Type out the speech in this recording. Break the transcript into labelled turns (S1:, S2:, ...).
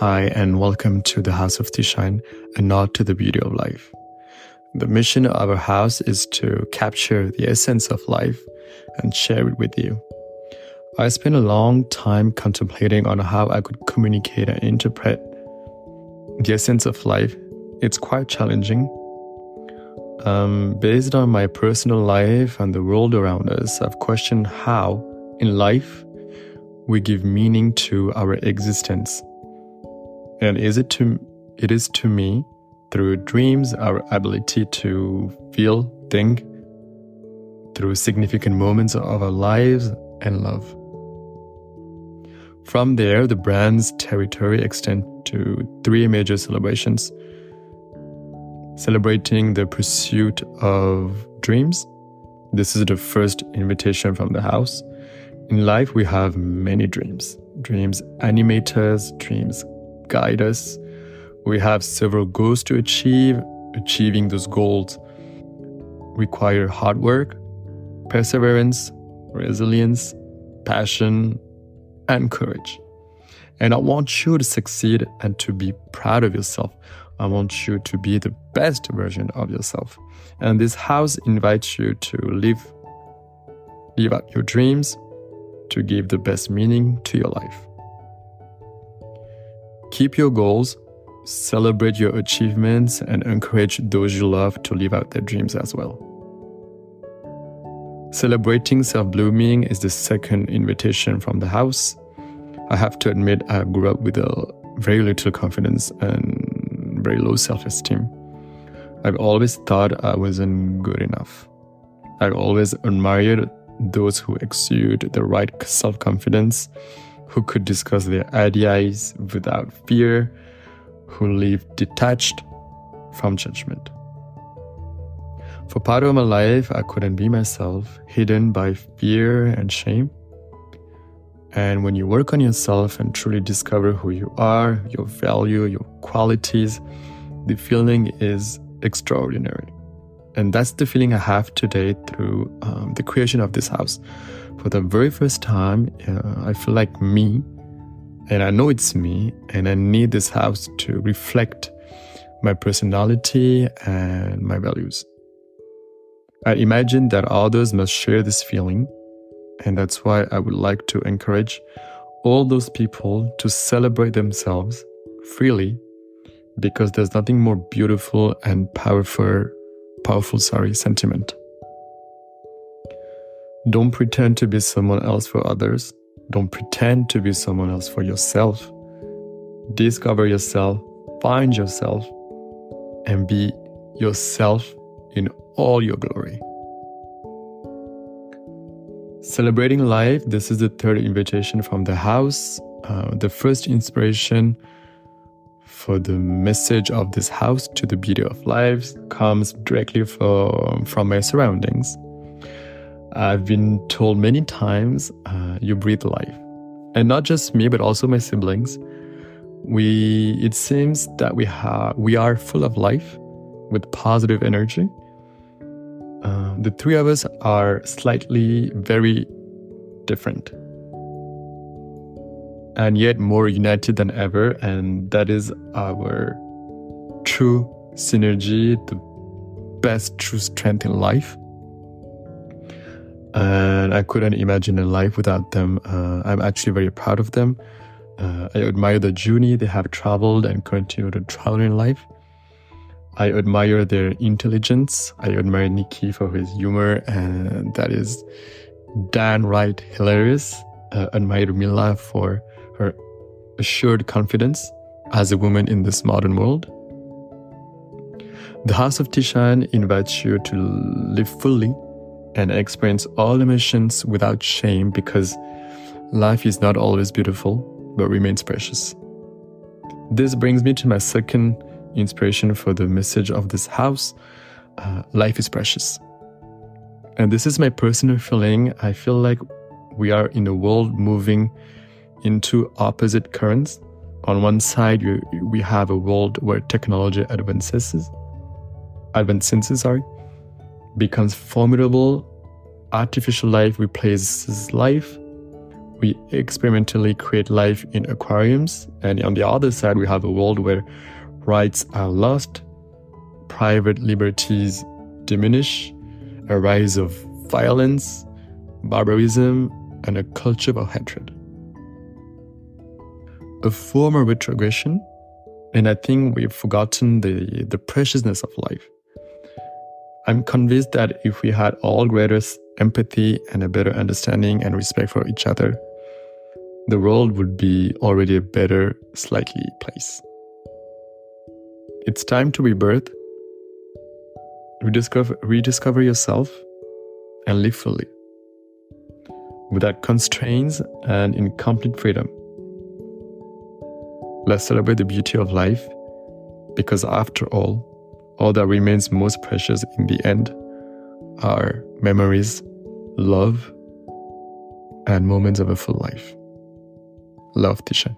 S1: Hi, and welcome to the House of Thishan, a nod to the beauty of life. The mission of our house is to capture the essence of life and share it with you. I spent a long time contemplating on how I could communicate and interpret the essence of life. It's quite challenging. Um, based on my personal life and the world around us, I've questioned how, in life, we give meaning to our existence and is it to it is to me through dreams our ability to feel, think through significant moments of our lives and love. From there, the brand's territory extends to three major celebrations celebrating the pursuit of dreams. This is the first invitation from the house. In life, we have many dreams. Dreams animators, dreams guide us. We have several goals to achieve. Achieving those goals require hard work, perseverance, resilience, passion, and courage. And I want you to succeed and to be proud of yourself. I want you to be the best version of yourself. And this house invites you to live live out your dreams, to give the best meaning to your life. Keep your goals, celebrate your achievements, and encourage those you love to live out their dreams as well. Celebrating self blooming is the second invitation from the house. I have to admit, I grew up with a very little confidence and very low self esteem. I've always thought I wasn't good enough. I've always admired those who exude the right self confidence who could discuss their ideas without fear, who live detached from judgment. For part of my life, I couldn't be myself, hidden by fear and shame. And when you work on yourself and truly discover who you are, your value, your qualities, the feeling is extraordinary. And that's the feeling I have today through um, the creation of this house for the very first time, uh, I feel like me, and I know it's me, and I need this house to reflect my personality and my values. I imagine that others must share this feeling, and that's why I would like to encourage all those people to celebrate themselves freely because there's nothing more beautiful and powerful powerful sorry sentiment don't pretend to be someone else for others. Don't pretend to be someone else for yourself. Discover yourself, find yourself, and be yourself in all your glory. Celebrating life, this is the third invitation from the house. Uh, the first inspiration for the message of this house to the beauty of life comes directly from, from my surroundings. I've been told many times, uh, you breathe life. And not just me, but also my siblings. We, it seems that we have, we are full of life with positive energy. Uh, the three of us are slightly very different and yet more united than ever. And that is our true synergy, the best true strength in life and I couldn't imagine a life without them. Uh, I'm actually very proud of them. Uh, I admire the journey they have traveled and continue to travel in life. I admire their intelligence. I admire Nikki for his humor, and that is downright hilarious. Uh, admire Mila for her assured confidence as a woman in this modern world. The House of Thishan invites you to live fully and experience all emotions without shame because life is not always beautiful, but remains precious. This brings me to my second inspiration for the message of this house uh, life is precious. And this is my personal feeling. I feel like we are in a world moving into opposite currents. On one side, we have a world where technology advances, advances, sorry, becomes formidable, artificial life replaces life, we experimentally create life in aquariums. And on the other side, we have a world where rights are lost, private liberties diminish, a rise of violence, barbarism, and a culture of hatred. A form of retrogression, and I think we've forgotten the, the preciousness of life. I'm convinced that if we had all greater empathy and a better understanding and respect for each other, the world would be already a better, slightly place. It's time to rebirth, rediscover, rediscover yourself, and live fully, without constraints and in complete freedom. Let's celebrate the beauty of life, because after all, all that remains most precious in the end are memories, love, and moments of a full life. Love, Tisha.